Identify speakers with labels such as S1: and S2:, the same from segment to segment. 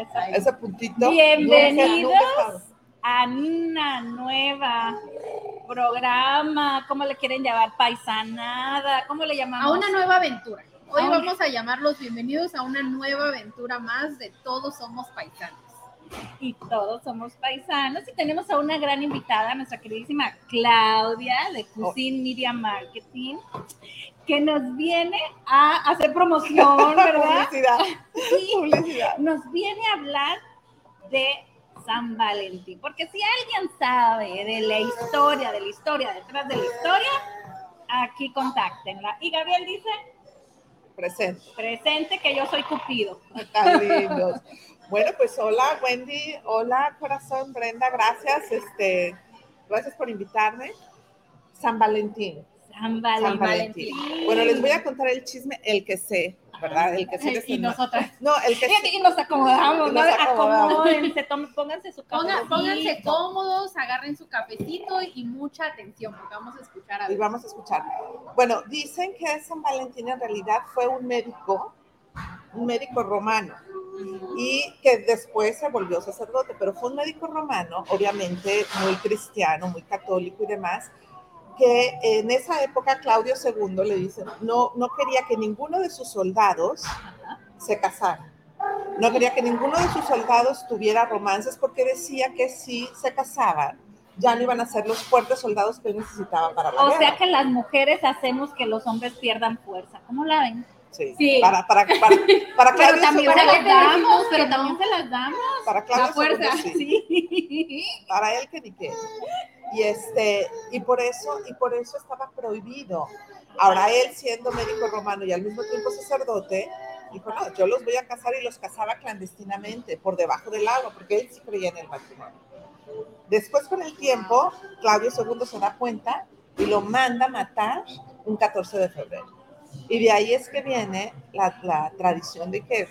S1: ese, a ese puntito.
S2: Bienvenidos a una nueva programa, ¿cómo le quieren llamar? Paisanada, ¿cómo le llamamos?
S3: A una nueva aventura. Hoy vamos a llamarlos bienvenidos a una nueva aventura más de Todos Somos Paisanos.
S2: Y todos somos paisanos y tenemos a una gran invitada, nuestra queridísima Claudia de Cuisine Media Marketing, que nos viene a hacer promoción, ¿verdad?
S1: Publicidad.
S2: Sí,
S1: Publicidad.
S2: nos viene a hablar de San Valentín, porque si alguien sabe de la historia, de la historia, detrás de la historia, aquí contáctenla. Y Gabriel dice,
S1: Presente.
S2: presente que yo soy Cupido.
S1: Tan lindos. Bueno, pues hola Wendy, hola corazón, Brenda, gracias. Este, gracias por invitarme. San Valentín.
S2: San
S1: San
S2: Valentín.
S1: Valentín. Bueno, les voy a contar el chisme, el que sé, ¿verdad? El que sé de
S3: Y nosotras.
S1: No, el que sé.
S2: Y nos acomodamos, ¿no? Acomódense, pónganse su
S3: Ponga-
S2: cafecito.
S3: pónganse cómodos, agarren su cafecito y mucha atención, porque vamos a escuchar a
S1: Y vamos a escuchar. Bueno, dicen que San Valentín en realidad fue un médico, un médico romano, y que después se volvió sacerdote, pero fue un médico romano, obviamente muy cristiano, muy católico y demás, que en esa época Claudio II le dice, no, no quería que ninguno de sus soldados se casara. No quería que ninguno de sus soldados tuviera romances porque decía que si se casaban, ya no iban a ser los fuertes soldados que él necesitaba para la
S2: O
S1: guerra.
S2: sea que las mujeres hacemos que los hombres pierdan fuerza. ¿Cómo la ven?
S1: Sí,
S3: Sí.
S1: Para, para, para, para
S2: Pero también se las damos, pero también se las damos.
S1: para Claudio
S3: la fuerza,
S1: II, sí.
S2: Sí.
S1: para él que ni qué. Y este, y por eso, y por eso estaba prohibido. Ahora él siendo médico romano y al mismo tiempo sacerdote, dijo, no, yo los voy a casar y los casaba clandestinamente, por debajo del agua, porque él sí creía en el matrimonio. Después con el tiempo, Claudio II se da cuenta y lo manda a matar un 14 de febrero. Y de ahí es que viene la, la tradición de que,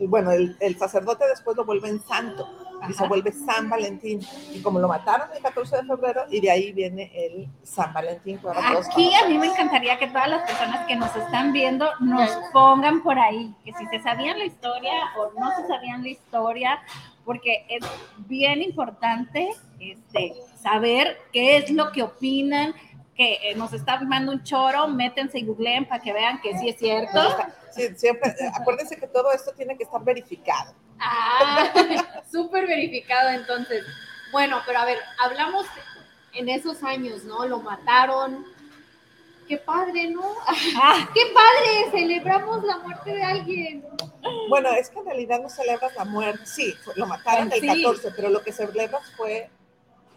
S1: bueno, el, el sacerdote después lo vuelven santo y se
S2: Ajá.
S1: vuelve San Valentín. Y como lo mataron el 14 de febrero, y de ahí viene el San Valentín.
S2: Aquí a mí me encantaría que todas las personas que nos están viendo nos pongan por ahí, que si se sabían la historia o no se sabían la historia, porque es bien importante este, saber qué es lo que opinan, que eh, nos está armando un choro, métense y googleen para que vean que sí es cierto.
S1: Sí, siempre, acuérdense que todo esto tiene que estar verificado.
S3: Ah, súper verificado entonces. Bueno, pero a ver, hablamos en esos años, ¿no? Lo mataron. Qué padre, ¿no?
S2: Ah,
S3: Qué padre, celebramos la muerte de alguien.
S1: Bueno, es que en realidad no celebras la muerte. Sí, lo mataron el
S2: Sí.
S1: 14, pero lo que celebras fue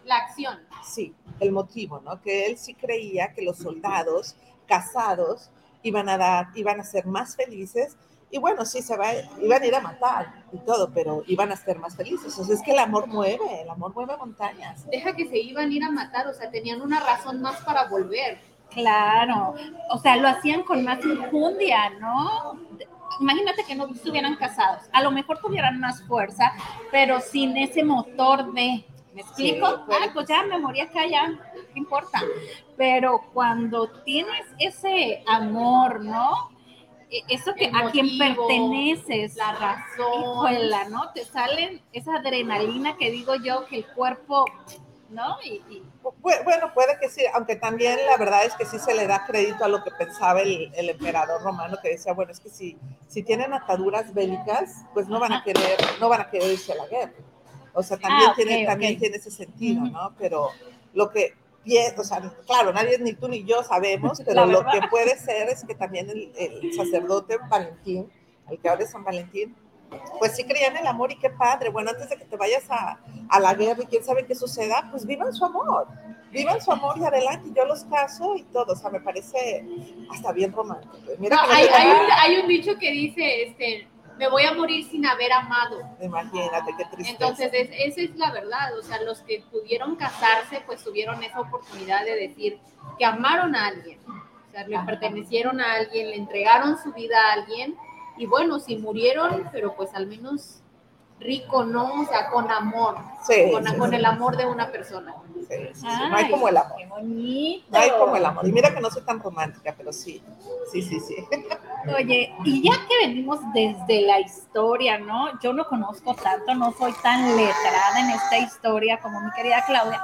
S3: La acción.
S1: Sí, el motivo, ¿no? Que él sí creía que los soldados casados iban a dar, iban a ser más felices. Y bueno, sí, se va, iban a ir a matar y todo, pero iban a ser más felices. O sea, es que el amor mueve, el amor mueve montañas.
S3: Deja que se iban a ir a matar, o sea, tenían una razón más para volver.
S2: Claro, o sea, lo hacían con más injundia, ¿no? Imagínate que no estuvieran casados, a lo mejor tuvieran más fuerza, pero sin ese motor de, ¿me explico?
S1: Sí,
S2: ah, pues ya me morí acá, ya, no importa. Pero cuando tienes ese amor, ¿no? E- Eso que a quien perteneces,
S3: La razón.
S2: híjola, ¿no? Te salen esa adrenalina que digo yo que el cuerpo, ¿no? Y, y-
S1: Bu- Bueno, puede que sí, aunque también la verdad es que sí se le da crédito a lo que pensaba el, el emperador romano, que decía, bueno, es que si, si tienen ataduras bélicas, pues no van a querer, no van a querer irse a la guerra. O sea, también,
S2: Ah,
S1: tiene,
S2: ok,
S1: también tiene ese sentido. ¿no? Pero lo que, o sea, claro, nadie, ni tú ni yo sabemos, pero lo que puede ser es que también el, el sacerdote Valentín, el que ahora es San Valentín, pues sí creía en el amor y qué padre. Bueno, antes de que te vayas a, a la guerra y quién sabe qué suceda, pues vivan su amor, vivan su amor y adelante. Yo los caso y todo, o sea, me parece hasta bien romántico. Mira
S3: No, hay, hay un, hay un dicho que dice, este, me voy a morir sin haber amado.
S1: Imagínate qué tristeza.
S3: Entonces, es- esa es la verdad. O sea, los que pudieron casarse, pues tuvieron esa oportunidad de decir que amaron a alguien. O sea, le
S2: Ajá.
S3: pertenecieron a alguien, le entregaron su vida a alguien. Y bueno, si murieron, pero pues al menos rico, ¿no? O sea, con amor,
S1: Sí,
S3: con,
S1: sí,
S3: con
S1: sí.
S3: el amor de una persona.
S1: Sí, sí, sí, No hay
S2: Ay,
S1: como el amor.
S2: Qué bonito.
S1: No hay como el amor. Y mira que no soy tan romántica, pero sí. Sí, sí, sí.
S2: Oye, y ya que venimos desde la historia, ¿no? Yo no conozco tanto, no soy tan letrada en esta historia como mi querida Claudia,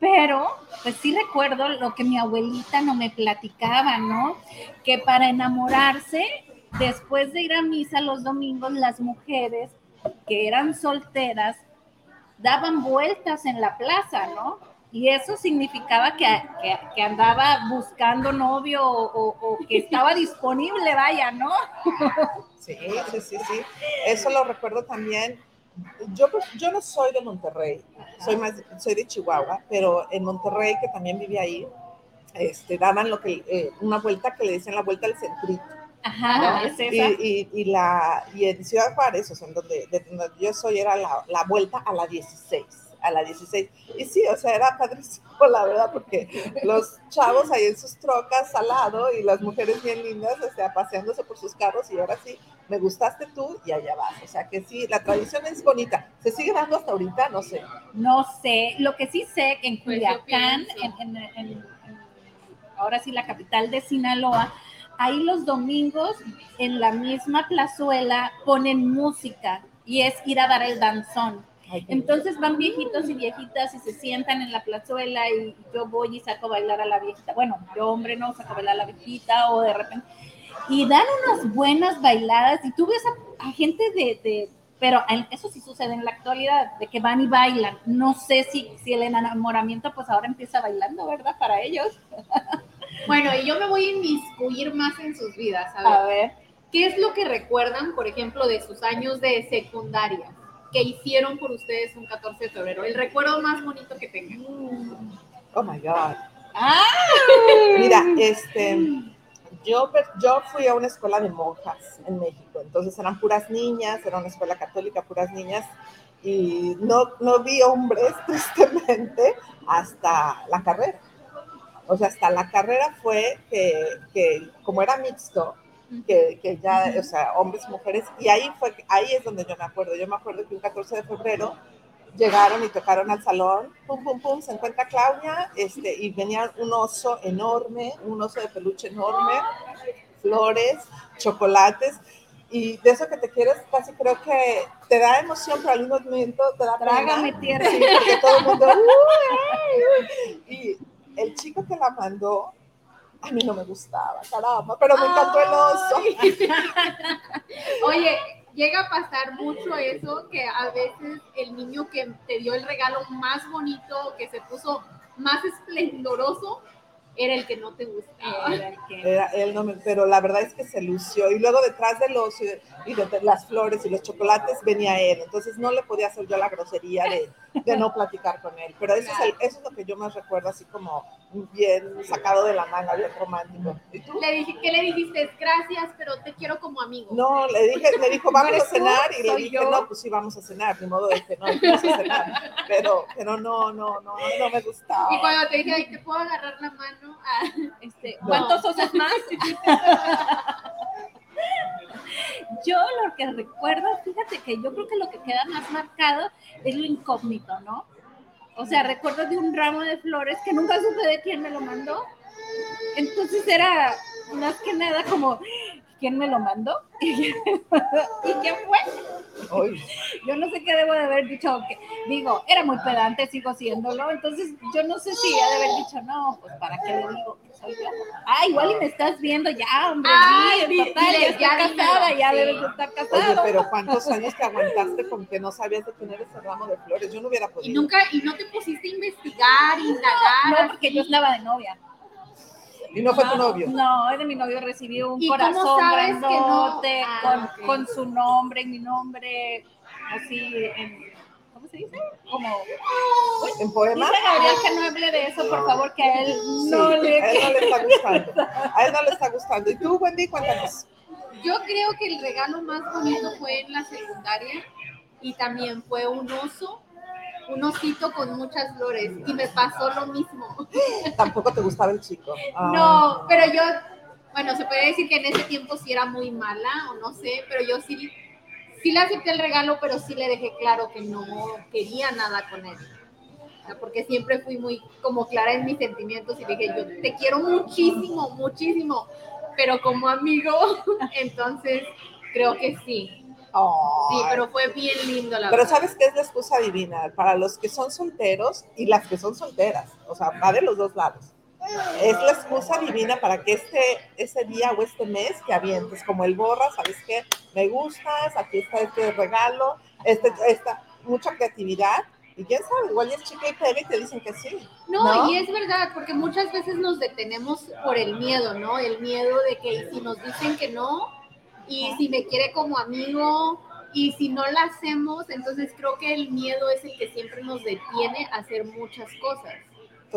S2: pero pues sí recuerdo lo que mi abuelita no me platicaba, ¿no? Que para enamorarse, después de ir a misa los domingos, las mujeres que eran solteras daban vueltas en la plaza, ¿no? Y eso significaba que, que- que andaba buscando novio o, o- o que estaba disponible, vaya, ¿no?
S1: Sí, sí, sí, sí. Eso lo recuerdo también. Yo, pues, yo no soy de Monterrey, soy más, soy de Chihuahua, pero en Monterrey, que también viví ahí, este, daban lo que, eh, una vuelta que le decían la vuelta al centrito.
S2: Ajá, es
S1: Y,
S2: esa.
S1: y, y la, y en Ciudad Juárez, o sea, en donde, de donde yo soy, era la, la vuelta a la 16, a la 16. Y sí, o sea, era padrísimo, la verdad, porque los chavos ahí en sus trocas al lado y las mujeres bien lindas, o sea, paseándose por sus carros y ahora sí, me gustaste tú y allá vas. O sea, que sí, la tradición es bonita. ¿Se sigue dando hasta ahorita? No sé.
S2: No sé, lo que sí sé que en
S3: Pues
S2: Culiacán,
S3: pienso.
S2: en, en- en- en- ahora sí la capital de Sinaloa, ahí los domingos en la misma plazuela ponen música y es ir a dar el danzón. Entonces van viejitos y viejitas y se sientan en la plazuela y yo voy y saco a bailar a la viejita. Bueno, yo hombre no saco a bailar a la viejita o de repente. Y dan unas buenas bailadas y tú ves a, a gente de, de- pero eso sí sucede en la actualidad, de que van y bailan. No sé si, si el enamoramiento pues ahora empieza bailando, ¿verdad? Para ellos.
S3: Bueno, y yo me voy a inmiscuir más en sus vidas. A ver,
S2: A ver.
S3: ¿qué es lo que recuerdan, por ejemplo, de sus años de secundaria? que hicieron por ustedes un 14 de febrero? El recuerdo más bonito que tengan.
S1: Oh my God.
S2: ¡Ah!
S1: Mira, este, yo, yo fui a una escuela de monjas en México, entonces eran puras niñas, era una escuela católica, puras niñas, y no, no vi hombres, tristemente, hasta la carrera. O sea, hasta la carrera fue que, que como era mixto, que, que ya, o sea, hombres y mujeres, y ahí fue, ahí es donde yo me acuerdo. Yo me acuerdo que un 14 de febrero llegaron y tocaron al salón, pum, pum, pum, se encuentra Claudia, este, y venía un oso enorme, un oso de peluche enorme, flores, chocolates, y de eso que te quieres, casi creo que te da emoción, pero al mismo momento te da.
S2: Trágame tierra.
S1: Sí, porque todo el mundo, "Uy". y el chico que la mandó, a mí no me gustaba, caramba, pero me encantó el oso.
S3: Oye, llega a pasar mucho eso, que a veces el niño que te dio el regalo más bonito, que se puso más esplendoroso, era el que no te gustaba.
S2: Era el que-
S1: Era- él no me- pero la verdad es que se lució. Y luego detrás del oso y de, de las flores y los chocolates venía él. Entonces no le podía hacer yo la grosería de, de no platicar con él. Pero eso, es el- eso es lo que yo más recuerdo, así como bien sacado de la manga, bien romántico. ¿Y tú?
S3: Le dije, ¿qué le dijiste? Gracias, pero te quiero como amigo.
S1: No, le dije, me dijo, vamos a cenar,
S2: tú,
S1: y le
S2: soy
S1: dije,
S2: yo.
S1: no, pues sí, vamos a cenar, de modo de que no, vamos a cenar. Pero, pero no, no, no, no me gustaba.
S3: Y cuando te dije, ay, ¿te puedo agarrar la mano? Ah,
S2: Este,
S1: No.
S2: ¿Cuántos osos más? yo lo que recuerdo, fíjate que yo creo que lo que queda más marcado es lo incógnito, ¿no? O sea, recuerdo de un ramo de flores que nunca supe de quién me lo mandó. Entonces era más que nada como, ¿quién me lo mandó? ¿Y quién fue? Yo no sé qué debo de haber dicho, que, digo, era muy pedante, sigo siéndolo, entonces yo no sé si he de haber dicho, no, pues para qué le digo. Ah, igual y me estás viendo ya, hombre,
S3: Ay,
S2: sí,
S3: di-
S2: total,
S3: dile,
S2: ya casada, ya
S3: sí.
S2: debes de estar
S1: Oye,
S2: casado.
S1: pero ¿cuántos años te aguantaste con que no sabías de quién era ese ramo de flores? Yo no hubiera
S3: y
S1: podido.
S3: nunca, y no te pusiste a investigar, indagar.
S2: No, porque yo estaba de novia.
S1: Y no fue tu novio.
S2: No, de mi novio recibí un
S3: ¿Y cómo
S2: corazón
S3: que no?
S2: grandote
S3: Ah,
S2: con, con su nombre y mi nombre, así, en, ¿cómo se dice? Como
S1: ¿En poema?
S2: Dice Gabriel que no hable de eso, por favor, que a él no
S1: Sí,
S2: le...
S1: a él no le está gustando. A él no le está gustando. ¿Y tú, Wendy, cuéntanos?
S3: Yo creo que el regalo más bonito fue en la secundaria y también fue un oso, un osito con muchas flores y me pasó lo mismo.
S1: Tampoco te gustaba el chico. Ah.
S3: No, pero yo, bueno, se puede decir que en ese tiempo sí era muy mala o no sé, pero yo sí, sí le acepté el regalo, pero sí le dejé claro que no quería nada con él. O sea, porque siempre fui muy como clara en mis sentimientos y dije, yo te quiero muchísimo, muchísimo, pero como amigo, entonces creo que sí. Sí,
S1: Ay.
S3: pero fue bien lindo la
S1: Pero
S3: verdad.
S1: ¿sabes qué es la excusa divina? Para los que son solteros y las que son solteras, o sea, va de los dos lados. Es la excusa divina para que este, ese día o este mes que avientes, como el borra, ¿sabes qué? Me gustas, aquí está este regalo, este, esta, mucha creatividad. Y quién sabe, igual es chica y plebe y te dicen que sí.
S3: No,
S1: ¿no?
S3: y es verdad, porque muchas veces nos detenemos por el miedo, ¿no? El miedo de que ¿y si nos dicen que no, y si me quiere como amigo, y si no la hacemos, entonces creo que el miedo es el que siempre nos detiene a hacer muchas cosas.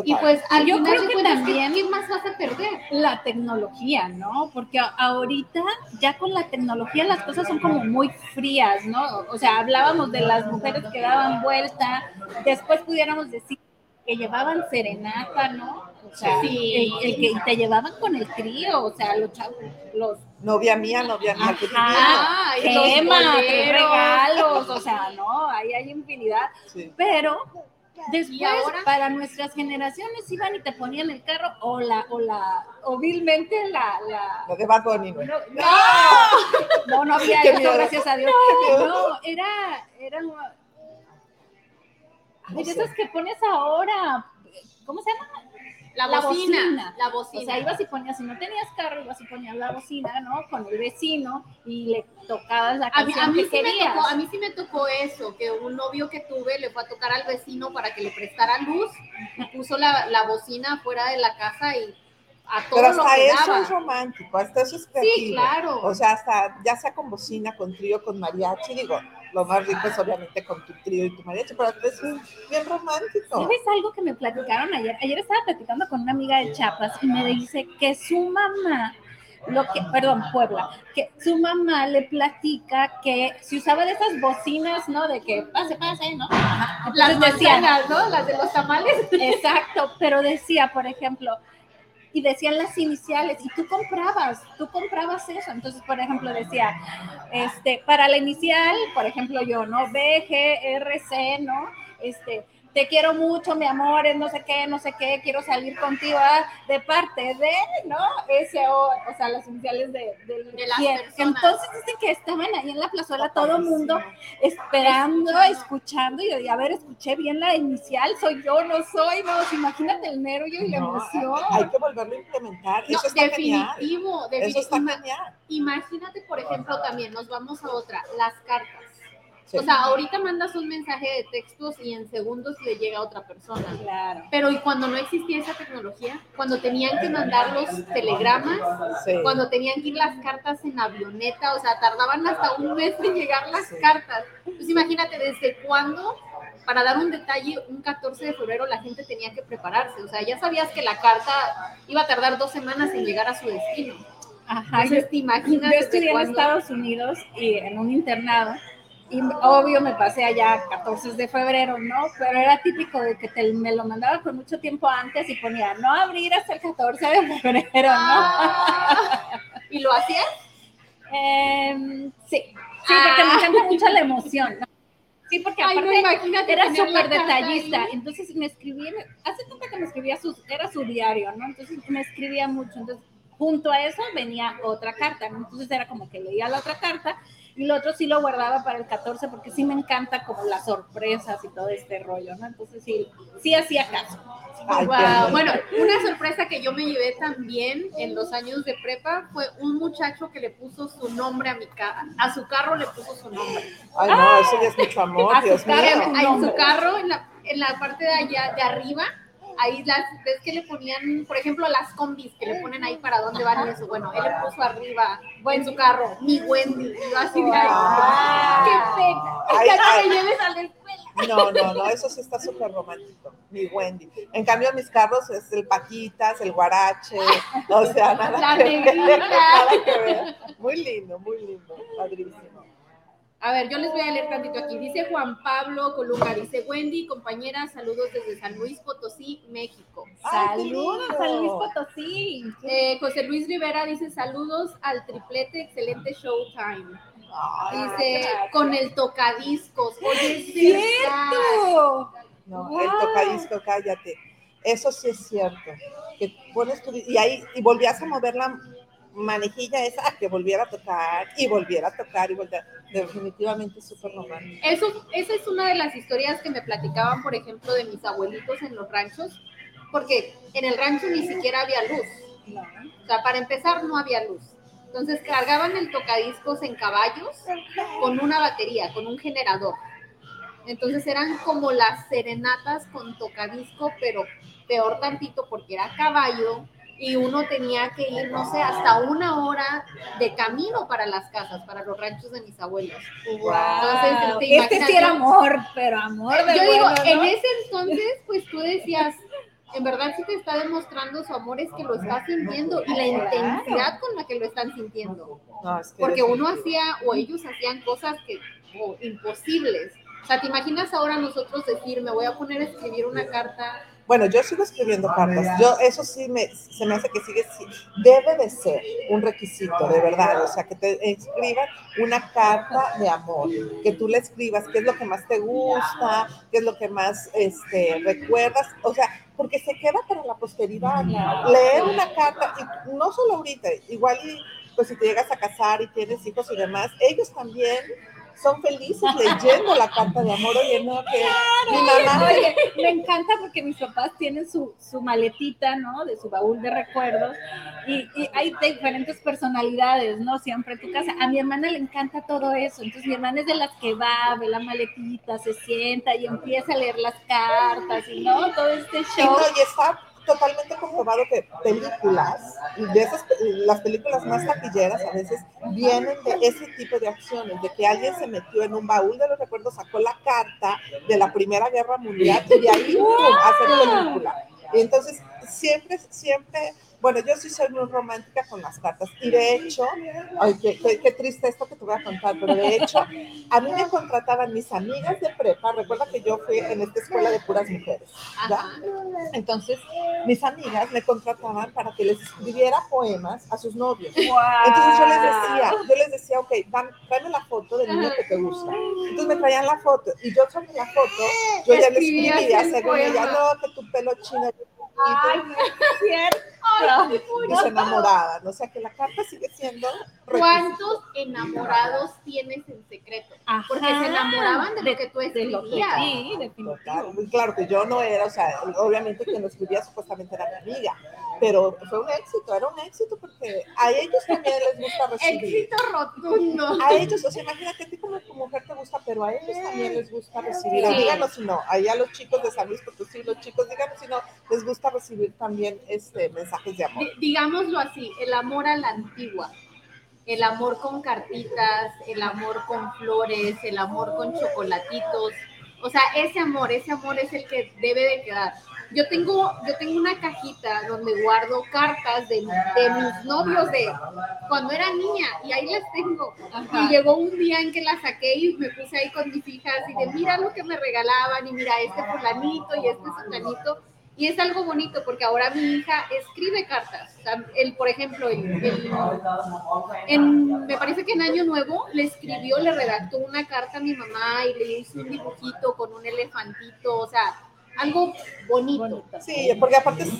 S3: Y pues al
S2: Yo
S3: final
S2: creo que
S3: cuentas, ¿qué-
S2: también-
S3: ¿qué más vas a perder?
S2: la tecnología, ¿no? Porque ahorita ya con la tecnología las cosas son como muy frías, ¿no? O sea, hablábamos de las mujeres que daban vuelta, después pudiéramos decir que llevaban serenata, ¿no? O sea,
S3: Sí.
S2: el, el que te llevaban con el trío, o sea, los chavos, los
S1: Novia mía, novia mía.
S3: Ah, y los
S2: gemas,
S3: boleros.
S2: regalos, o sea, no, ahí hay infinidad,
S1: Sí.
S2: pero después para nuestras generaciones iban y te ponían el carro o la, o la, o vilmente la, la
S1: Lo de Bad Bunny, ¿no?
S2: no, no, no, no había eso,
S1: miedo.
S2: gracias a Dios. No, era, era, ay, esas que pones ahora, ¿cómo se llama?
S3: La
S2: La
S3: bocina,
S2: bocina.
S3: la
S2: O
S3: bocina.
S2: sea, ibas y ponías, si no tenías carro, ibas y ponías la bocina, ¿no? Con el vecino y le tocabas la
S3: A mí,
S2: canción
S3: a mí
S2: que
S3: sí me
S2: querías.
S3: tocó, a mí sí me tocó eso, que un novio que tuve le fue a tocar al vecino para que le prestara luz y puso la, la bocina afuera de la casa y a todo
S1: Pero
S3: lo
S1: hasta
S3: que
S1: eso
S3: daba.
S1: es romántico, hasta eso es creativo.
S3: Sí, claro.
S1: O sea, hasta ya sea con bocina, con trío, con mariachi, digo, lo más rico es obviamente con tu trío y tu mariachi, pero es bien romántico.
S2: ¿Sabes algo que me platicaron ayer? Ayer estaba platicando con una amiga de Chiapas y me dice que su mamá, lo que, perdón, Puebla, que su mamá le platica que si usaba de esas bocinas, ¿no? De que pase, pase, ¿no? Ajá.
S3: las
S2: Entonces decía,
S3: manzanas, ¿no? Las de los tamales.
S2: Exacto, pero decía, por ejemplo, y decían las iniciales, y tú comprabas, tú comprabas eso. Entonces, por ejemplo, decía, este, para la inicial, por ejemplo, yo, ¿no? B, ¿no? Este, te quiero mucho, mi amor, es no sé qué, no sé qué, quiero salir contigo ah, de parte de, ¿no? S, O, o sea, las iniciales de, de,
S3: De las
S2: quién.
S3: personas.
S2: Entonces dicen que estaban ahí en la plazuela todo el mundo esperando, escuchando, y yo, y a ver, escuché bien la inicial, soy yo, no soy, no, imagínate el nervio y la
S1: No,
S2: emoción.
S1: Hay que volverlo a implementar.
S3: No,
S1: Eso está genial.
S3: definitivo,
S1: Eso
S3: definitivo.
S1: está genial.
S3: Imagínate, por ejemplo, también, nos vamos a otra, las cartas.
S1: Sí.
S3: O sea, ahorita mandas un mensaje de textos y en segundos le llega a otra persona.
S2: Claro.
S3: Pero y cuando no existía esa tecnología, cuando tenían que mandar los telegramas,
S1: Sí.
S3: cuando tenían que ir las cartas en avioneta, o sea, tardaban hasta un mes en llegar las
S1: Sí.
S3: cartas. Pues imagínate desde cuándo, para dar un detalle, un 14 de febrero la gente tenía que prepararse. O sea, ya sabías que la carta iba a tardar dos semanas en llegar a su destino.
S2: Ajá, yo,
S3: Entonces, te imaginas
S2: yo estudié en? Estados Unidos y en un internado. Y obvio me pasé allá 14 de febrero, ¿no? Pero era típico de que te, me lo mandaba con mucho tiempo antes y ponía no abrir hasta el 14 de febrero, ¿no?
S3: Ah, ¿Y lo hacías?
S2: Em, sí, sí,
S3: Ah.
S2: porque me encanta mucho la emoción, ¿no? Sí, porque
S3: Ay, no,
S2: aparte era súper detallista,
S3: ahí.
S2: entonces me escribía, hace cuenta que me escribía sus, era su diario, ¿no? Entonces me escribía mucho, entonces junto a eso venía otra carta, ¿no? Entonces era como que leía la otra carta y lo otro sí lo guardaba para el 14 porque sí me encanta como las sorpresas y todo este rollo, ¿no? Entonces sí, sí hacía caso.
S1: Ay,
S3: Wow. Bueno, una sorpresa que yo me llevé también en los años de prepa fue un muchacho que le puso su nombre a mi ca a su carro le puso su nombre.
S1: Ay, no, eso ya es mucho amor,
S2: A
S1: Dios mío.
S2: nombre.
S3: su carro, en la, en la parte de allá, de arriba, ahí las, ves que le ponían, por ejemplo, las combis que le ponen ahí para dónde van y eso. Bueno, él le puso arriba en su carro, mi Wendy. Y yo así de ay, qué pena. Ya lleves a la escuela.
S1: No, no, no, eso sí está súper romántico, mi Wendy. En cambio, mis carros es el Paquitas, el Guarache, o sea, nada que ver,
S3: negrita.
S1: nada que ver. Muy lindo, muy lindo, padrísimo.
S3: A ver, yo les voy a leer tantito aquí. Dice Juan Pablo Colunga, dice Wendy, compañera, saludos desde San Luis Potosí, México.
S2: Saludos a Luis Potosí.
S3: Eh, José Luis Rivera dice saludos al triplete, excelente showtime.
S1: Ay,
S3: Dice, con el tocadiscos. Oye, es.
S2: ¡Cierto!
S1: No, el tocadisco, cállate. Eso sí es cierto. Que pones tu, y ahí y volvías a mover la manejilla esa a que volviera a tocar y volviera a tocar y volviera. Definitivamente súper romántico.
S3: Eso, esa es una de las historias que me platicaban, por ejemplo, de mis abuelitos en los ranchos, porque en el rancho ni siquiera había luz. O sea, para empezar no había luz. Entonces cargaban el tocadiscos en caballos con una batería, con un generador. Entonces eran como las serenatas con tocadisco, pero peor tantito porque era caballo y uno tenía que ir, no sé, hasta una hora de camino para las casas, para los ranchos de mis abuelos. Entonces, te
S2: este sí era amor, pero amor de
S3: Yo digo,
S2: bueno,
S3: en
S2: ¿no?
S3: ese entonces, pues tú decías, en verdad sí te está demostrando su amor, es que lo está sintiendo y la intensidad con la que lo están sintiendo.
S1: No,
S3: Porque uno hacía, o ellos hacían cosas que, o imposibles. O sea, ¿te imaginas ahora nosotros decir, me voy a poner a escribir una carta?
S1: Bueno, yo sigo escribiendo cartas. Yo, eso sí me, se me hace que sigue, debe de ser un requisito, de verdad. O sea, que te escriban una carta de amor, que tú le escribas qué es lo que más te gusta, qué es lo que más este, recuerdas. O sea, porque se queda para la posteridad. Leer una carta, y no solo ahorita, igual y pues si te llegas a casar y tienes hijos y demás, ellos también son felices leyendo la carta de amor. Oye, no, que mi mamá
S2: Oye, me encanta porque mis papás tienen su, su maletita, ¿no? De su baúl de recuerdos y, y hay diferentes personalidades, ¿no? Siempre en tu casa. A mi hermana le encanta todo eso. Entonces mi hermana es de las que va, ve la maletita, se sienta y empieza a leer las cartas y, ¿no? Todo este
S1: Y,
S2: show.
S1: no, y está totalmente comprobado que películas, de esas, las películas más taquilleras a veces vienen de ese tipo de acciones, de que alguien se metió en un baúl de los recuerdos, sacó la carta de la Primera Guerra Mundial y de ahí ¡pum! hacer película. Entonces, siempre, siempre, bueno, yo sí soy muy romántica con las cartas. Y de hecho, ay, qué, qué- qué triste esto que te voy a contar, pero de hecho, a mí me contrataban mis amigas de prepa. Recuerda que yo fui en esta escuela de puras mujeres. ¿ya? Entonces, mis amigas me contrataban para que les escribiera poemas a sus novios. Entonces yo les decía, yo les decía, ok, dame, tráeme la foto del niño que te gusta. Entonces me traían la foto y yo sobre la foto, yo ya les escribía, según ella, no, que tu pelo chino
S2: Ay, no es cierto.
S1: Se enamoraban. O sea que la carta sigue siendo.
S3: ¿Cuántos enamorados tienes en secreto? Porque se enamoraban de lo que tú
S2: de lo que
S3: escribías.
S2: sí, definitivo.
S1: Total. Muy Claro que yo no era, o sea, obviamente quien lo escribía supuestamente era mi amiga, pero fue un éxito, era un éxito porque a ellos también les gusta recibir.
S3: Éxito rotundo.
S1: A ellos, o sea, imagínate, a ti como tu mujer te gusta, pero a ellos también les gusta recibir.
S3: Sí.
S1: Díganos si no, ahí a los chicos de San Luis Potosí, los chicos, díganos si no, les gusta recibir también este mensajes de amor.
S3: Di- Digámoslo así, el amor a la antigua. El amor con cartitas, el amor con flores, el amor con chocolatitos. O sea, ese amor, ese amor es el que debe de quedar. Yo tengo, yo tengo una cajita donde guardo cartas de, de mis novios de cuando era niña y ahí las tengo.
S2: Ajá.
S3: Y llegó un día en que la saqué y me puse ahí con mis hijas y de mira lo que me regalaban y mira este fulanito y este fulanito. Y es algo bonito porque ahora mi hija escribe cartas. O por ejemplo, el, en- me parece que en Año Nuevo le escribió, le redactó una carta a mi mamá y le hizo un dibujito con un elefantito. O sea, algo bonito.
S1: Sí, porque aparte es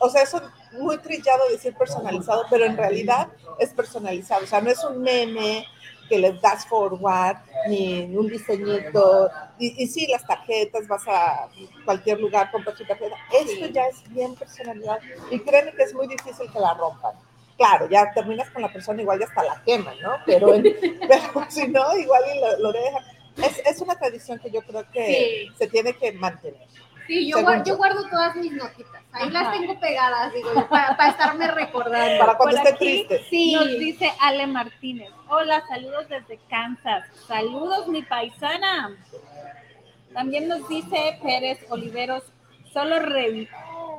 S1: o sea, eso es muy trillado decir personalizado, pero en realidad es personalizado, o sea, no es un meme que les das forward, ni un diseñito, y, y sí, las tarjetas, vas a cualquier lugar, compras tu tarjeta, esto ya es bien personalidad, y créeme que es muy difícil que la rompan. Claro, ya terminas con la persona, igual ya hasta la queman, ¿no? Pero, pero si no, igual y lo, lo dejan. Es, es una tradición que yo creo que
S3: Sí.
S1: se tiene que mantener.
S3: Sí, yo,
S1: Según
S3: guar- yo. guardo todas mis notitas. Ahí las
S2: Ajá.
S3: tengo pegadas, digo, para, para estarme recordando.
S1: Para cuando
S2: Por
S1: esté
S2: aquí,
S1: triste.
S3: Sí.
S2: Nos dice Ale Martínez. Hola, saludos desde Kansas. Saludos, mi paisana. También nos dice Pérez Oliveros. Solo re-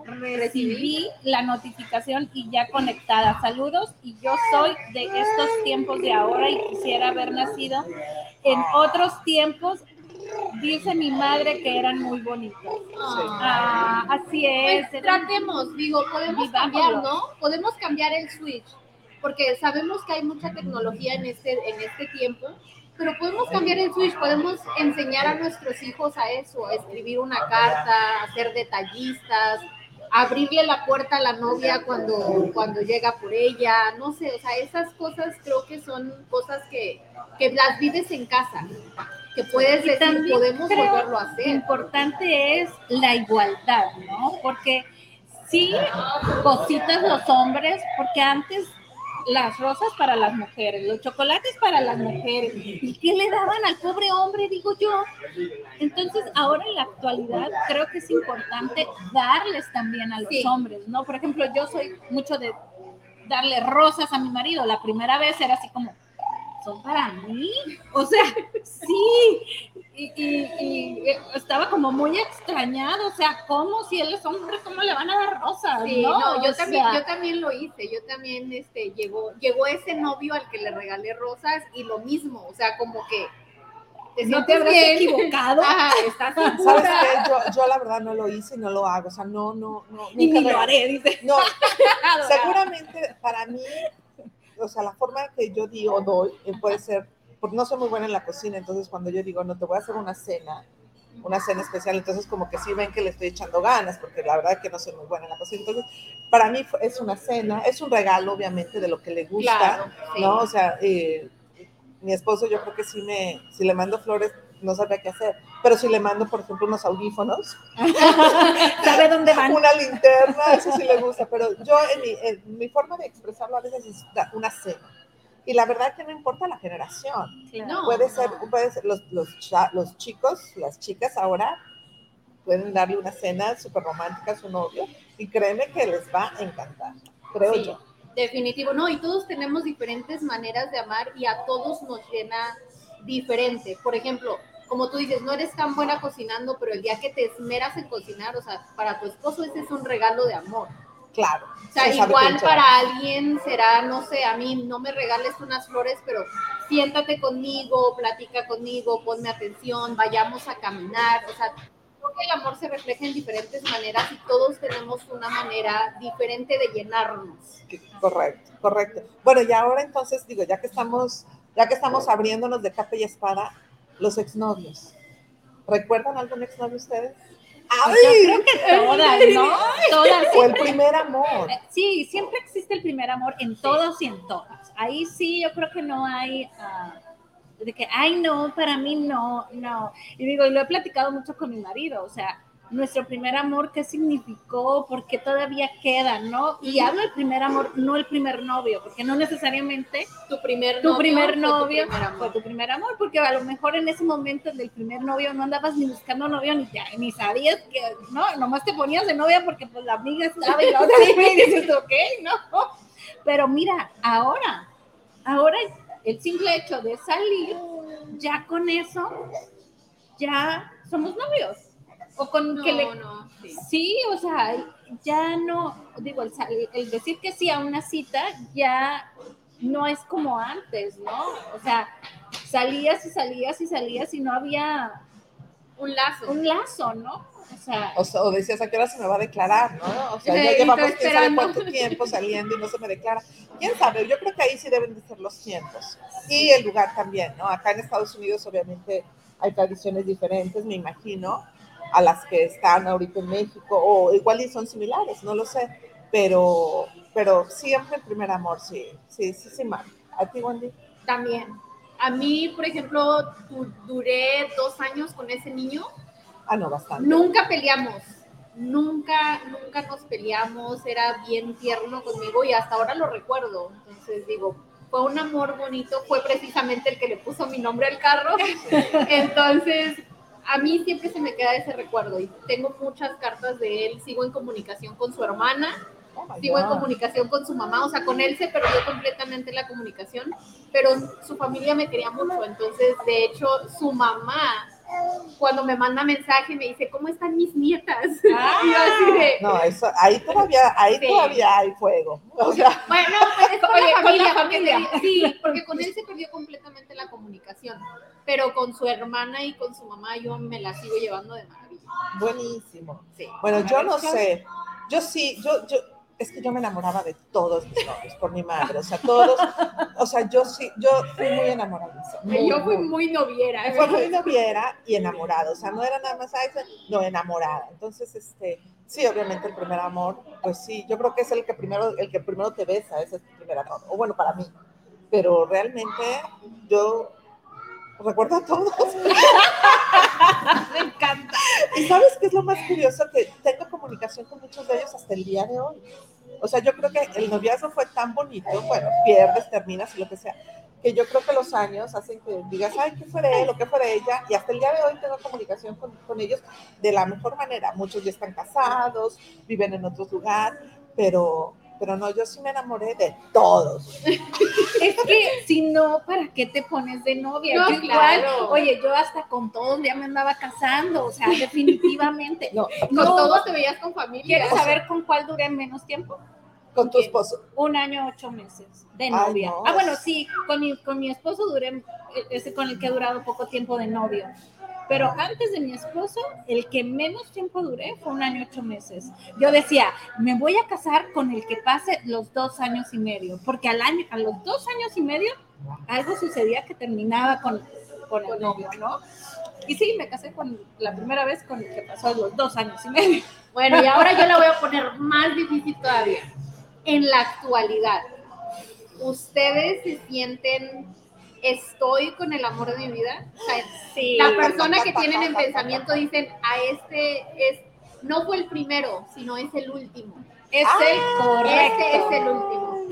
S2: recibí la notificación y ya conectada. Saludos y yo soy de estos tiempos de ahora y quisiera haber nacido en otros tiempos. Dice mi madre que eran muy bonitos. Ah, así es.
S3: Pues tratemos, digo, podemos
S2: Vivámoslo.
S3: cambiar, ¿no? Podemos cambiar el switch. porque sabemos que hay mucha tecnología en este, en este tiempo, pero podemos cambiar el switch, podemos enseñar a nuestros hijos a eso, a escribir una carta, a ser detallistas, abrirle la puerta a la novia cuando, cuando llega por ella, no sé, o sea, esas cosas creo que son cosas que, que las vives en casa, que puedes decir, podemos volverlo a hacer.
S2: importante es la igualdad, ¿no? Porque sí, cositas los hombres, porque antes las rosas para las mujeres, los chocolates para las mujeres, ¿y qué le daban al pobre hombre, digo yo? Entonces, ahora en la actualidad creo que es importante darles también a los
S3: Sí.
S2: hombres, ¿no? Por ejemplo, yo soy mucho de darle rosas a mi marido, la primera vez era así como, ¿son para mí? O sea, sí, y, y- y, eh, estaba como muy extrañado, o sea, ¿cómo si él es hombre, cómo le van a dar rosas?
S3: Sí,
S2: no,
S3: no, yo también,
S2: sea,
S3: yo también lo hice, yo también, este, llegó, llegó ese novio al que le regalé rosas y lo mismo, o sea, como que te
S2: no te habrás
S3: bien.
S2: equivocado.
S3: Ajá, estás
S1: ¿Sabes
S3: segura.
S1: qué? Yo, yo la verdad no lo hice y no lo hago. O sea, no, no, no.
S2: Y
S1: nunca
S2: ni lo haré, dice.
S1: No, seguramente para mí, o sea, la forma que yo di o doy eh, puede ser, porque no soy muy buena en la cocina, entonces cuando yo digo, no, te voy a hacer una cena, una cena especial, entonces como que sí ven que le estoy echando ganas, porque la verdad es que no soy muy buena en la cocina. Entonces, para mí es una cena, es un regalo, obviamente, de lo que le gusta,
S3: Claro, sí.
S1: ¿no? O sea, eh, mi esposo yo creo que sí me, si le mando flores, no sabría qué hacer, pero si le mando, por ejemplo, unos audífonos,
S2: ¿Sabe dónde van?
S1: una linterna, eso sí le gusta, pero yo en mi, en mi forma de expresarlo a veces es una cena. Y la verdad que no importa la generación.
S3: No,
S1: Puede ser,
S3: no.
S1: puede ser los, los, los chicos, las chicas ahora pueden darle una cena súper romántica a su novio y créeme que les va a encantar, creo
S3: Sí,
S1: yo.
S3: Definitivo, no, y todos tenemos diferentes maneras de amar y a todos nos llena diferente. Por ejemplo, como tú dices, no eres tan buena cocinando, pero el día que te esmeras en cocinar, o sea, para tu esposo ese es un regalo de amor.
S1: Claro.
S3: O sea,
S1: se
S3: igual para alguien será, no sé, a mí no me regales unas flores, pero siéntate conmigo, platica conmigo, ponme atención, vayamos a caminar. O sea, creo que el amor se refleja en diferentes maneras y todos tenemos una manera diferente de llenarnos.
S1: Correcto, correcto. Bueno, y ahora entonces digo, ya que estamos, ya que estamos abriéndonos de capa y espada, los exnovios. ¿Recuerdan algún exnovio ustedes? ¡Ay!
S2: Yo creo que todas, ¿no? Todas.
S1: O el primer amor.
S2: Eh, Sí, siempre existe el primer amor en todos y en todas. Ahí sí, yo creo que no hay ah, de que, ay, no, para mí no, no. Y digo, y lo he platicado mucho con mi marido, o sea, nuestro primer amor, ¿qué significó? ¿Por qué todavía queda, no? Y hablo del primer amor, no el primer novio, porque no necesariamente
S3: Tu primer
S2: tu
S3: novio
S2: primer
S3: fue tu
S2: novio
S3: primer
S2: fue tu primer amor, porque a lo mejor en ese momento del primer novio no andabas ni buscando novio ni, ya- ni sabías que, no, nomás te ponías de novia porque pues la amiga estaba y la otra y dices, ok, no. Pero mira, ahora, ahora el simple hecho de salir, ya con eso, ya somos novios. O con
S3: No,
S2: que le,
S3: no, sí.
S2: Sí, o sea, ya no, digo, el, el decir que sí a una cita ya no es como antes, ¿no? O sea, salías y salías y salías y no había
S3: Un lazo.
S2: un lazo, ¿no? O sea,
S1: O, sea, o decías, ¿a qué hora se me va a declarar? ¿no? O sea, ya
S3: Eh,
S1: llevamos quién sabe cuánto tiempo saliendo y no se me declara. ¿Quién sabe? Yo creo que ahí sí deben de ser los tiempos. Y el lugar también, ¿no? Acá en Estados Unidos obviamente hay tradiciones diferentes, me imagino, a las que están ahorita en México, o igual y son similares, no lo sé. Pero, pero siempre el primer amor, sí, sí, sí, sí, Mar. ¿A ti, Wendy?
S3: También. A mí, por ejemplo, du- duré dos años con ese niño.
S1: Ah, no, bastante.
S3: Nunca peleamos. Nunca, nunca nos peleamos. Era bien tierno conmigo y hasta ahora lo recuerdo. Entonces digo, fue un amor bonito. Fue precisamente el que le puso mi nombre al carro. Entonces, a mí siempre se me queda ese recuerdo y tengo muchas cartas de él. Sigo en comunicación con su hermana.
S1: Oh,
S3: sigo en
S1: God.
S3: comunicación con su mamá, o sea, con él se perdió completamente la comunicación, pero su familia me quería mucho, entonces, de hecho, su mamá, cuando me manda mensaje, me dice, ¿cómo están mis nietas?
S2: Ah.
S3: y yo así de,
S1: No, eso, ahí todavía, ahí
S3: Sí.
S1: todavía hay fuego. O sea,
S3: bueno, pues es con
S2: Oye,
S3: la
S2: con
S3: familia,
S2: la
S3: porque
S2: familia.
S3: sí, porque con él se perdió completamente la comunicación, pero con su hermana y con su mamá yo me la sigo llevando de maravilla.
S1: buenísimo.
S3: Sí.
S1: Bueno, yo no sé. Yo sí, yo, yo, es que yo me enamoraba de todos mis novios, por mi madre, o sea, todos, o sea, yo sí, yo fui muy enamoradiza. muy,
S3: yo fui muy noviera.
S1: fue muy noviera y enamorada, o sea, no era nada más, no, enamorada. Entonces, este, sí, obviamente el primer amor, pues sí, yo creo que es el que primero, el que primero te besa, ese es tu primer amor, o bueno, para mí. Pero realmente yo recuerdo a todos.
S2: Me encanta.
S1: Y sabes qué es lo más curioso? Que tengo comunicación con muchos de ellos hasta el día de hoy. O sea, yo creo que el noviazgo fue tan bonito, bueno, pierdes, terminas y lo que sea, que yo creo que los años hacen que digas, ay, ¿qué fue de él o qué fue de ella? Y hasta el día de hoy tengo comunicación con, con ellos de la mejor manera. Muchos ya están casados, viven en otro lugar, pero, pero no, yo sí me enamoré de todos.
S2: Es que si no, ¿para qué te pones de novia?
S3: No,
S2: Yo
S3: claro.
S2: igual, oye, yo hasta con todos ya me andaba casando, o sea, definitivamente.
S1: No,
S3: Con
S2: No,
S3: todos te veías con familia.
S2: ¿Quieres saber con cuál duré menos tiempo?
S1: con tu esposo.
S2: Un año, ocho meses de
S1: Ay,
S2: novia.
S1: no,
S2: ah, bueno, sí, con mi, con mi esposo duré, eh, ese con el que he durado poco tiempo de novio. Pero antes de mi esposo, el que menos tiempo duré fue un año, ocho meses. Yo decía, me voy a casar con el que pase los dos años y medio, porque al año, a los dos años y medio, algo sucedía que terminaba con, con el novio, ¿no? Y sí, me casé con la primera vez con el que pasó los dos años y medio.
S3: Bueno, y ahora yo la voy a poner más difícil todavía. En la actualidad, ¿ustedes se sienten, estoy con el amor de mi vida? O sea,
S2: Sí.
S3: la persona que tienen en pensamiento dicen, a este es, no fue el primero, sino es el último.
S2: Es
S1: Ah,
S2: el correcto.
S3: Este es el último.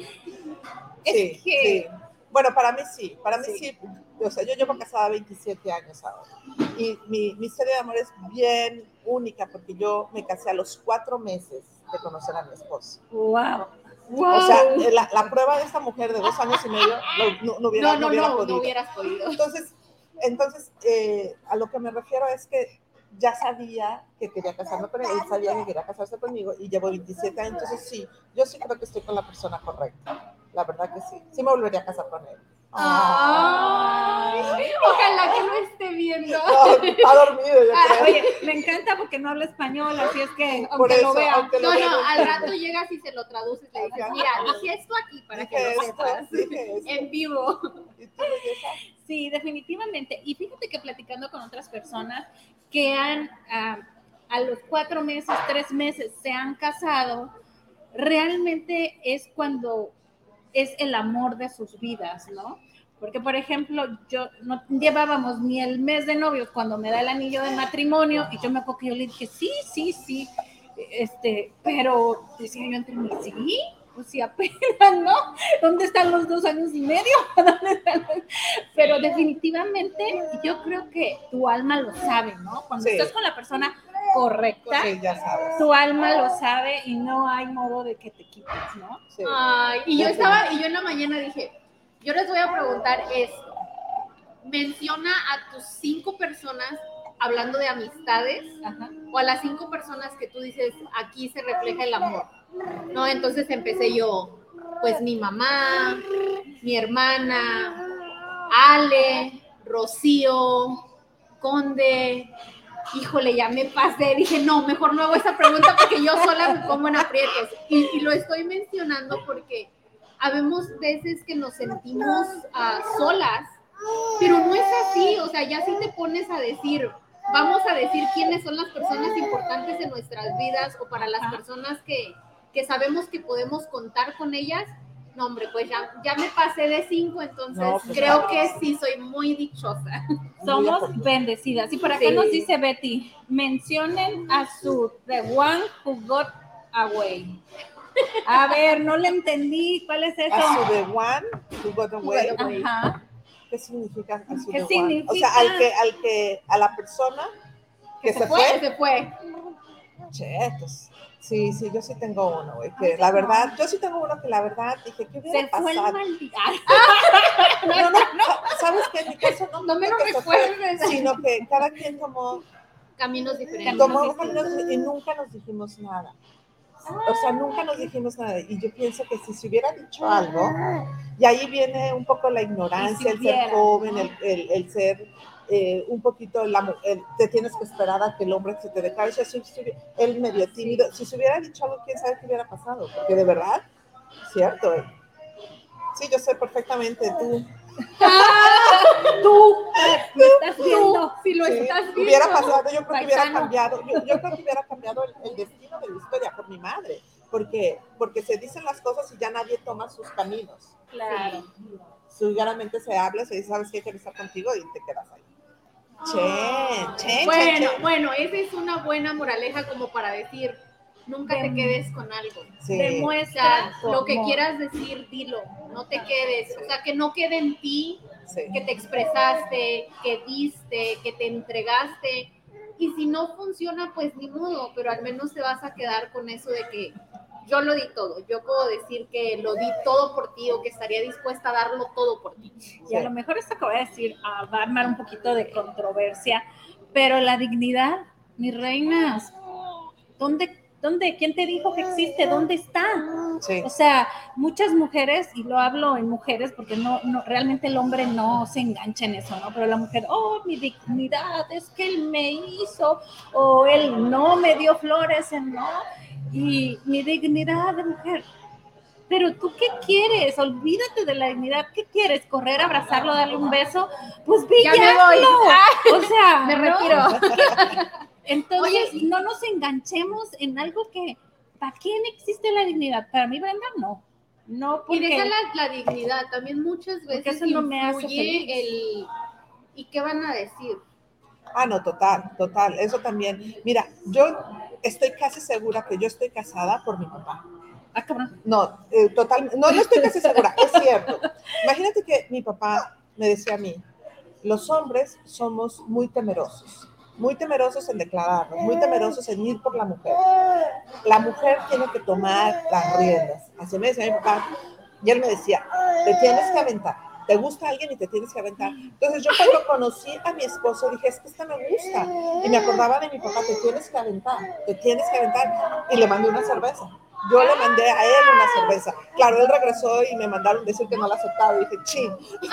S2: Es
S1: sí,
S2: que-
S1: sí. Bueno, para mí sí, para mí
S2: Sí.
S1: sí. O sea, yo llevo casada 27 años ahora. Y mi, mi historia de amor es bien única porque yo me casé a los cuatro meses de conocer a mi esposo.
S2: Wow.
S1: O sea, eh, la, la prueba de esta mujer de dos años y medio lo- no, no hubiera,
S3: No,
S1: no
S3: no,
S1: hubiera
S3: no,
S1: podido.
S3: no hubieras podido.
S1: Entonces, entonces eh, a lo que me refiero es que ya sabía que quería casarme con él, él sabía que quería casarse conmigo y llevo 27 años, entonces sí, yo sí creo que estoy con la persona correcta, la verdad que sí, sí me volvería a casar con él.
S3: Ay, ojalá que lo esté viendo.
S1: No, está dormido, yo
S2: Ah,
S1: creo.
S2: oye, me encanta porque no habla español, así es que
S1: Por
S2: aunque lo vea.
S1: aunque lo
S3: No,
S1: vea,
S3: no, al rato llegas y se lo traduces, le dices, mira, dije esto aquí para que lo sepas. En vivo.
S1: ¿Y tú, belleza?
S2: Sí, definitivamente. Y fíjate que platicando con otras personas que han a los cuatro meses, tres meses se han casado, realmente es cuando es el amor de sus vidas, ¿no? Porque, por ejemplo, yo no llevábamos ni el mes de novios cuando me da el anillo de matrimonio y yo me acuerdo que yo le dije, sí, sí, sí, este, pero decía yo entre mí, sí, pues sí, apenas, ¿no? ¿Dónde están los dos años y medio? ¿Dónde están los- Pero definitivamente yo creo que tu alma lo sabe, ¿no? Cuando
S1: Sí.
S2: estás con la persona correcta,
S1: Sí, ya sabes.
S2: tu alma lo sabe y no hay modo de que te quites, ¿no?
S1: Sí.
S3: Ay, y yo estaba, y yo en la mañana dije, yo les voy a preguntar esto. Menciona a tus cinco personas hablando de amistades
S2: Ajá.
S3: o a las cinco personas que tú dices, aquí se refleja el amor. No, entonces empecé yo, pues mi mamá, mi hermana, Ale, Rocío, Conde. Híjole, ya me pasé. Dije, no, mejor no hago esa pregunta porque yo sola me pongo en aprietos. Y, y lo estoy mencionando porque habemos veces que nos sentimos ah, solas, pero no es así. O sea, ya si te pones a decir, vamos a decir quiénes son las personas importantes en nuestras vidas o para las personas que, que sabemos que podemos contar con ellas. No, hombre, pues ya, ya me pasé de cinco, entonces
S1: No, pues,
S3: creo
S1: claro.
S3: que sí soy muy dichosa.
S2: Somos bendecidas. Y por acá
S3: Sí.
S2: nos dice Betty, mencionen a su The One Who Got Away. A ver, no le entendí. ¿Cuál es eso?
S1: A su de one, who got away.
S3: got away.
S2: Ajá.
S1: ¿Qué significa a su
S2: ¿Qué
S1: de one? O sea, al que, al que, a la persona que, se, fue.
S3: Se fue.
S1: Chetos. Sí, sí, yo sí tengo uno, güey, que la verdad, yo sí tengo uno que la verdad dije, ¿qué hubiera
S2: Se fue el
S1: pasado?
S2: maldito.
S1: No, no, ¿sabes qué? En mi caso no,
S3: No me lo
S1: que fue,
S3: recuerdes.
S1: sino que cada quien tomó,
S3: Caminos diferentes.
S1: tomó caminos y nunca nos dijimos nada. O sea, nunca nos dijimos nada. Y yo pienso que si se hubiera dicho algo, y ahí viene un poco la ignorancia, el ser joven,
S2: ¿no?
S1: el, el- el ser eh, un poquito, la el- te tienes que esperar a que el hombre se te declare. O sea, si él medio tímido, si se hubiera dicho algo, quién sabe qué hubiera pasado, porque de verdad, cierto. eh. Sí, yo sé perfectamente, tú.
S2: Tú lo estás viendo.
S3: Si lo
S1: sí,
S3: estás viendo.
S1: hubiera pasado, yo creo que hubiera cambiado, yo, yo creo que hubiera cambiado el, el destino de la historia por mi madre, porque, porque se dicen las cosas y ya nadie toma sus caminos.
S2: Claro.
S1: Vulgarmente se habla, se dice, sabes qué, quiero estar contigo y te quedas ahí. Che, che,
S3: Bueno,
S1: che,
S3: bueno, esa es una buena moraleja como para decir, nunca te quedes con algo.
S1: Sí.
S3: O sea,
S2: Demuestra
S3: lo que quieras decir, dilo, no te quedes, o sea, que no quede en ti
S1: Sí.
S3: que te expresaste, que diste, que te entregaste. Y si no funciona, pues ni modo, pero al menos te vas a quedar con eso de que yo lo di todo. Yo puedo decir que lo di todo por ti o que estaría dispuesta a darlo todo por ti.
S2: Y a lo mejor esto que voy a decir ah, va a armar un poquito de controversia, pero la dignidad, mis reinas, ¿dónde, dónde, quién te dijo que existe? ¿Dónde está?
S1: Sí.
S2: O sea, muchas mujeres, y lo hablo en mujeres porque no, no, realmente el hombre no se engancha en eso, ¿no? Pero la mujer, oh, mi dignidad es que él me hizo, o él no me dio flores, ¿no? Y mi dignidad de mujer. Pero tú qué quieres? Olvídate de la dignidad. ¿Qué quieres? ¿Correr, abrazarlo, darle un beso? Pues ve
S3: Ya me voy.
S2: hazlo. O sea,
S3: Me
S2: ¿no? Entonces,
S3: Oye,
S2: no nos enganchemos en algo que, ¿para quién existe la dignidad? Para mí, Brenda, no. No,
S3: Y deja
S2: porque
S3: la, la dignidad, también muchas
S2: Porque
S3: veces
S2: eso no me hace
S3: el... ¿Y qué van a decir?
S1: Ah, no, total, total. Eso también. Mira, yo estoy casi segura que yo estoy casada por mi papá.
S2: Ah, cabrón.
S1: No, eh, total, no, no estoy casi segura, es cierto. Imagínate que mi papá me decía a mí, los hombres somos muy temerosos, muy temerosos en declararnos, muy temerosos en ir por la mujer. La mujer tiene que tomar las riendas. Así me decía mi papá, y él me decía, te tienes que aventar. Te gusta alguien y te tienes que aventar. Entonces yo cuando conocí a mi esposo dije, es que esta me gusta. Y me acordaba de mi papá, te tienes que aventar, te tienes que aventar. Y le mandé una cerveza. Yo le mandé a él una cerveza. Claro, él regresó y me mandaron decir que no la aceptaba. Y dije, chin.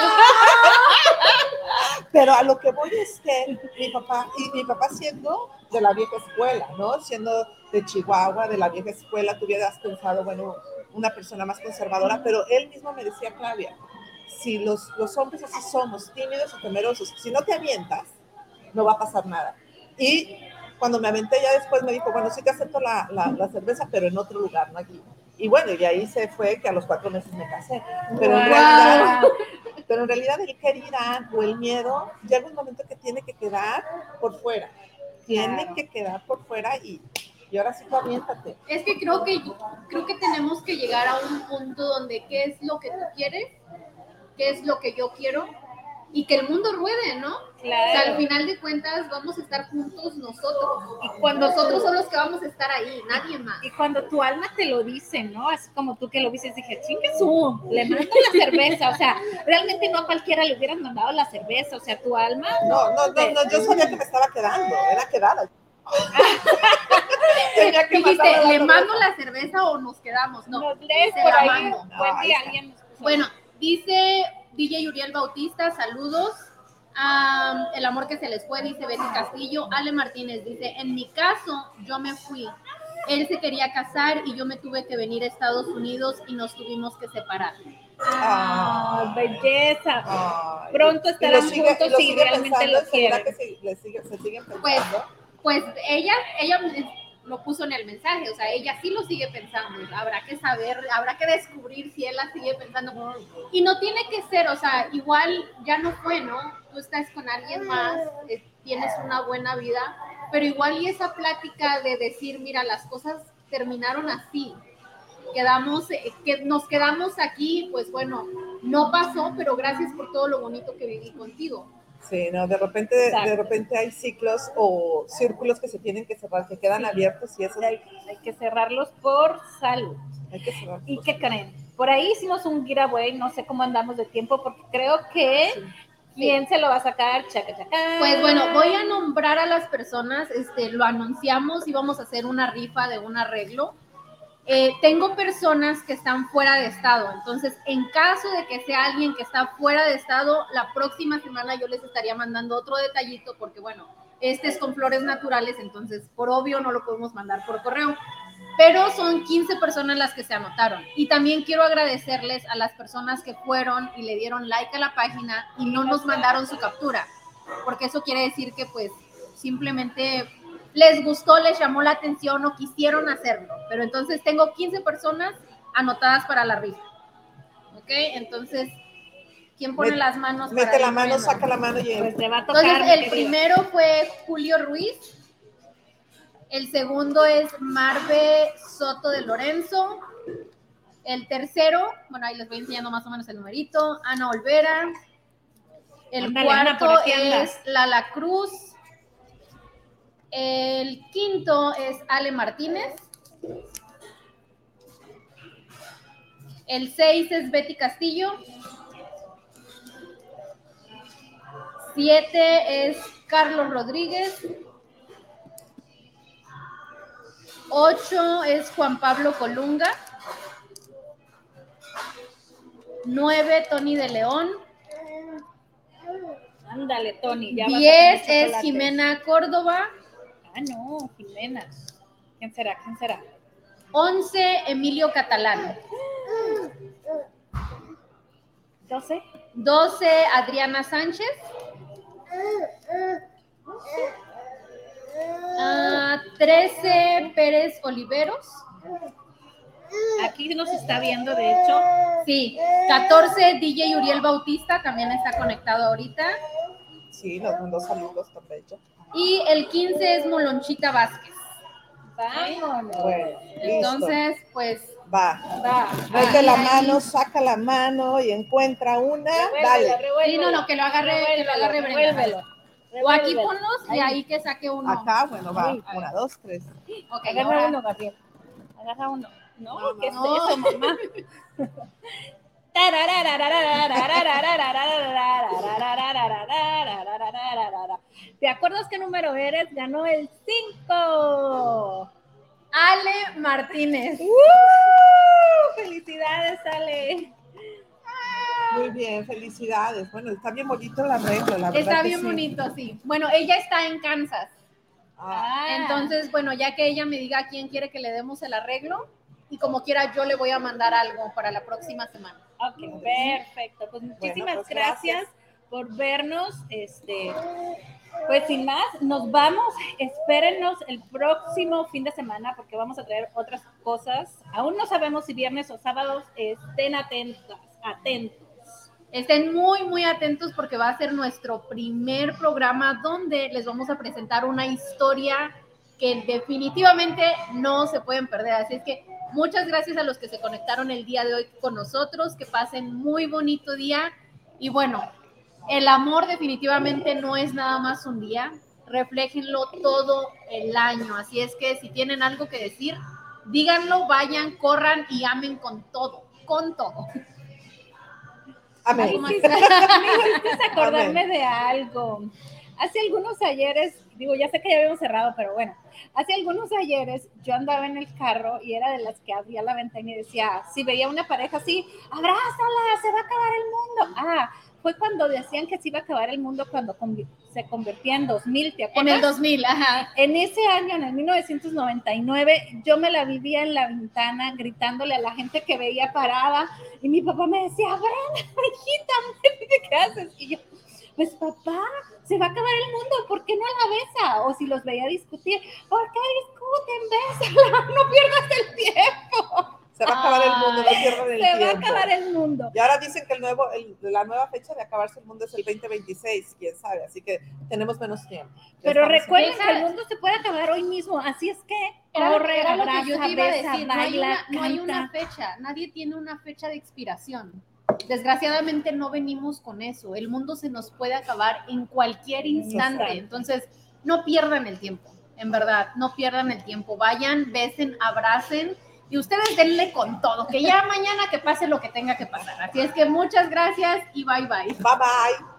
S1: Pero a lo que voy es que mi papá, y mi papá siendo de la vieja escuela, ¿no? Siendo de Chihuahua, de la vieja escuela, tú hubieras pensado, bueno, una persona más conservadora, pero él mismo me decía, Claudia, si los, los hombres así somos, tímidos y temerosos, si no te avientas, no va a pasar nada. Y cuando me aventé ya después me dijo, bueno, sí te acepto la, la, la cerveza, pero en otro lugar, no aquí. Y bueno, y de ahí se fue que a los cuatro meses me casé. Pero en realidad, pero en realidad el querer o el miedo llega un momento que tiene que quedar por fuera. Tiene
S2: Claro.
S1: que quedar por fuera y, y ahora sí tú aviéntate.
S3: Es que creo que creo que tenemos que llegar a un punto donde qué es lo que tú quieres, qué es lo que yo quiero y que el mundo ruede, ¿no? O sea, al
S2: Claro.
S3: final de cuentas vamos a estar juntos nosotros.
S2: Y cuando
S3: Nosotros son los que vamos a estar ahí, nadie más.
S2: Y cuando tu alma te lo dice, ¿no? Así como tú que lo dices, dije, chingue su, le mando la cerveza. O sea, realmente no a cualquiera le hubieran mandado la cerveza. O sea, tu alma.
S1: No, no, no, no, yo sabía que me estaba quedando, era quedada. Tenía que
S3: Dijiste, ¿le
S1: cerveza.
S3: mando la cerveza o nos quedamos? No.
S2: Nos lees
S3: se
S2: por
S3: la
S2: ahí.
S3: mando.
S2: Buen día, alguien nos puso.
S3: Bueno, dice DJ Uriel Bautista, saludos. El amor que se les fue, dice Betty Castillo. Ale Martínez dice, en mi caso, yo me fui. Él se quería casar y yo me tuve que venir a Estados Unidos y nos tuvimos que separar.
S2: Ah, belleza.
S1: Ay,
S2: Pronto estarán
S1: sigue-
S2: juntos si realmente
S1: pensando,
S2: lo
S1: ¿será
S2: quieren.
S1: que sí, le sigue- se siguen pensando?
S3: Pues, Pues ella, ella lo puso en el mensaje, o sea, ella sí lo sigue pensando. Habrá que saber, habrá que descubrir si él la sigue pensando. Y no tiene que ser, o sea, igual ya no fue, ¿no? Tú estás con alguien más, eh, tienes una buena vida, pero igual y esa plática de decir, mira, las cosas terminaron así, quedamos, eh, que nos quedamos aquí, pues bueno, no pasó, pero gracias por todo lo bonito que viví contigo.
S1: Sí, no, de repente, de repente hay ciclos o círculos que se tienen que cerrar, que quedan
S2: Sí.
S1: abiertos y eso
S2: Hay, hay que cerrarlos por salud.
S1: hay que cerrar.
S2: ¿Y qué creen? Por ahí hicimos un giveaway, no sé cómo andamos de tiempo, porque creo que quién se lo va a sacar, chaca, chaca.
S3: Pues bueno, voy a nombrar a las personas, este, lo anunciamos y vamos a hacer una rifa de un arreglo. Eh, tengo personas que están fuera de estado, entonces en caso de que sea alguien que está fuera de estado, la próxima semana yo les estaría mandando otro detallito porque bueno, este es con flores naturales, entonces por obvio no lo podemos mandar por correo. Pero son 15 personas las que se anotaron. Y también quiero agradecerles a las personas que fueron y le dieron like a la página y no nos mandaron su captura, porque eso quiere decir que pues simplemente les gustó, les llamó la atención o quisieron hacerlo. Pero entonces tengo 15 personas anotadas para la rifa. ¿Ok? Entonces, ¿quién pone
S1: Met-
S3: las manos?
S1: Mete
S3: para
S1: la mano, saca la mano y
S2: Pues te va a tocar.
S3: Entonces, el primero fue Julio Ruiz. El segundo es Marve Soto de Lorenzo. El tercero, bueno, ahí les voy enseñando más o menos el numerito, Ana Olvera. El
S2: Ana,
S3: cuarto
S2: anda.
S3: es Lala Cruz. El quinto es Ale Martínez. El seis es Betty Castillo. Siete es Carlos Rodríguez. Ocho es Juan Pablo Colunga. Nueve, Tony de León.
S2: Ándale, Tony. ya vas a
S3: Diez
S2: comer
S3: es
S2: chocolates.
S3: Jimena Córdoba.
S2: Ah, no, Jimena. ¿Quién será? ¿Quién será?
S3: Once, Emilio Catalán.
S2: 12.
S3: 12, Adriana Sánchez. Ah, 13, Pérez Oliveros.
S2: Aquí nos está viendo, de hecho.
S3: Sí, 14, DJ Uriel Bautista, también está conectado ahorita.
S1: Sí, nos mandó saludos tan bello.
S3: Y el 15 es Molonchita Vázquez.
S2: Vámonos.
S1: Bueno, listo.
S3: Entonces, pues,
S1: Va.
S2: Va.
S1: Mete la
S3: ahí.
S1: mano, saca la mano y encuentra una. Dale.
S3: sí, no, no, que lo agarre, que lo agarre Brenda.
S2: Revuélvelo.
S3: O aquí
S2: Revuélvelo.
S3: ponlos y
S2: Ahí.
S3: ahí que saque uno.
S1: Acá, bueno, va.
S2: Ahí.
S1: Una, dos, tres.
S3: Ok,
S2: Agarra
S3: ahora-
S2: uno, Gabriel. Agarra uno. No,
S1: No,
S2: ¿qué
S3: no.
S2: es eso, mamá? ¿Te acuerdas qué número eres? Ganó el 5.
S3: Ale Martínez.
S2: ¡Felicidades, Ale!
S1: Muy bien, felicidades. Bueno, está bien bonito el arreglo, la verdad.
S3: Está bien
S1: sí.
S3: bonito, sí. Bueno, ella está en Kansas.
S1: Ah,
S3: Entonces, bueno, ya que ella me diga a quién quiere que le demos el arreglo, y como quiera, yo le voy a mandar algo para la próxima semana.
S2: Ok, perfecto. Pues muchísimas
S1: pues,
S2: gracias,
S1: gracias.
S2: por vernos. Este, pues sin más, nos vamos. Espérennos el próximo fin de semana porque vamos a traer otras cosas. Aún no sabemos si viernes o sábados. Estén atentas, atentos.
S3: Estén muy, muy atentos porque va a ser nuestro primer programa donde les vamos a presentar una historia que definitivamente no se pueden perder. Así es que muchas gracias a los que se conectaron el día de hoy con nosotros, que pasen muy bonito día y bueno, el amor definitivamente no es nada más un día, refléjenlo todo el año. Así es que si tienen algo que decir, díganlo, vayan, corran y amen con todo, con todo.
S1: amén.
S3: Más.
S2: Me hiciste acordarme
S1: Amén.
S2: de algo. Hace algunos ayeres, digo, ya sé que ya habíamos cerrado, pero bueno, hace algunos ayeres yo andaba en el carro y era de las que abría la ventana y decía, si veía una pareja así, abrázala, se va a acabar el mundo. Ah, fue cuando decían que se iba a acabar el mundo cuando se convertía en 2000, ¿te
S3: En
S2: acuerdas?
S3: el 2000, ajá.
S2: En ese año, en el 1999, yo me la vivía en la ventana gritándole a la gente que veía parada y mi papá me decía, Brenda, hijita, ¿qué haces? Y yo, pues papá, se va a acabar el mundo, ¿por qué no la besa? O si los veía discutir, ¿por qué discuten? Bésala, no pierdas el tiempo.
S1: Se va a acabar el mundo, no pierdan el
S2: Se va a
S1: tiempo.
S2: acabar el mundo.
S1: Y ahora dicen que el nuevo, el- la nueva fecha de acabarse el mundo es el 2026, quién sabe, así que tenemos menos tiempo. Ya
S2: Pero
S1: en-
S2: recuerden que el mundo se puede acabar hoy mismo, así es que
S3: Era,
S2: corre,
S3: era lo que
S2: abraza,
S3: yo te iba a
S2: besa,
S3: decir. No hay,
S2: baila,
S3: una, no hay una fecha. Nadie tiene una fecha de expiración. Desgraciadamente no venimos con eso. El mundo se nos puede acabar en cualquier
S2: instante.
S3: Entonces, no pierdan el tiempo. En verdad, no pierdan el tiempo. Vayan, besen, abracen y ustedes denle con todo. Que ya mañana que pase lo que tenga que pasar. Así es que muchas gracias y bye bye.
S1: Bye bye.